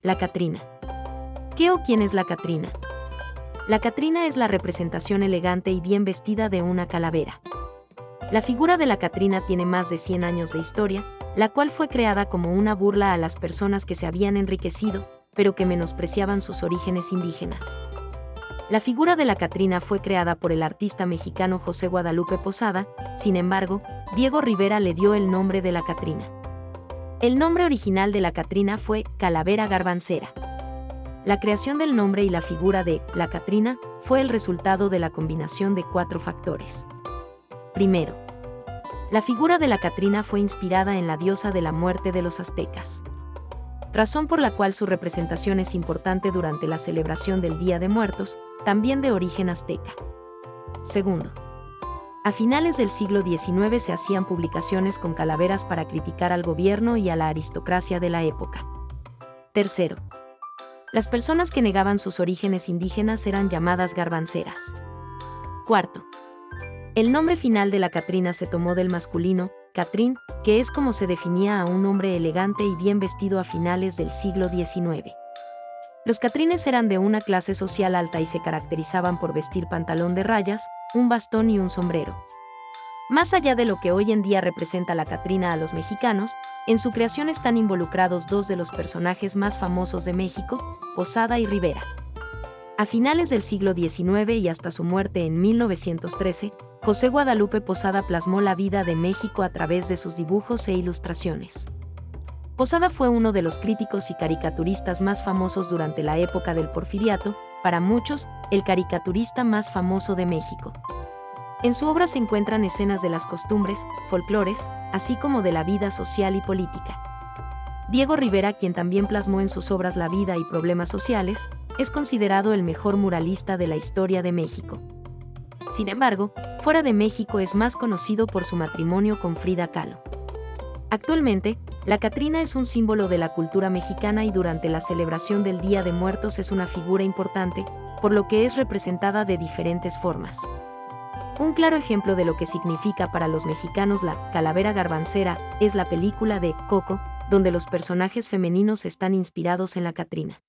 La Catrina. ¿Qué o quién es la Catrina? La Catrina es la representación elegante y bien vestida de una calavera. La figura de la Catrina tiene más de 100 años de historia, la cual fue creada como una burla a las personas que se habían enriquecido, pero que menospreciaban sus orígenes indígenas. La figura de la Catrina fue creada por el artista mexicano José Guadalupe Posada, sin embargo, Diego Rivera le dio el nombre de la Catrina. El nombre original de la Catrina fue Calavera Garbancera. La creación del nombre y la figura de la Catrina fue el resultado de la combinación de cuatro factores. Primero, la figura de la Catrina fue inspirada en la diosa de la muerte de los aztecas. Razón por la cual su representación es importante durante la celebración del Día de Muertos, también de origen azteca. Segundo, a finales del siglo XIX se hacían publicaciones con calaveras para criticar al gobierno y a la aristocracia de la época. Tercero, las personas que negaban sus orígenes indígenas eran llamadas garbanceras. Cuarto, el nombre final de la Catrina se tomó del masculino, Catrín, que es como se definía a un hombre elegante y bien vestido a finales del siglo XIX. Los catrines eran de una clase social alta y se caracterizaban por vestir pantalón de rayas, un bastón y un sombrero. Más allá de lo que hoy en día representa la Catrina a los mexicanos, en su creación están involucrados dos de los personajes más famosos de México, Posada y Rivera. A finales del siglo XIX y hasta su muerte en 1913, José Guadalupe Posada plasmó la vida de México a través de sus dibujos e ilustraciones. Posada fue uno de los críticos y caricaturistas más famosos durante la época del porfiriato, para muchos, el caricaturista más famoso de México. En su obra se encuentran escenas de las costumbres, folclores, así como de la vida social y política. Diego Rivera, quien también plasmó en sus obras la vida y problemas sociales, es considerado el mejor muralista de la historia de México. Sin embargo, fuera de México es más conocido por su matrimonio con Frida Kahlo. Actualmente, la Catrina es un símbolo de la cultura mexicana y durante la celebración del Día de Muertos es una figura importante, por lo que es representada de diferentes formas. Un claro ejemplo de lo que significa para los mexicanos la calavera garbancera es la película de Coco, donde los personajes femeninos están inspirados en la Catrina.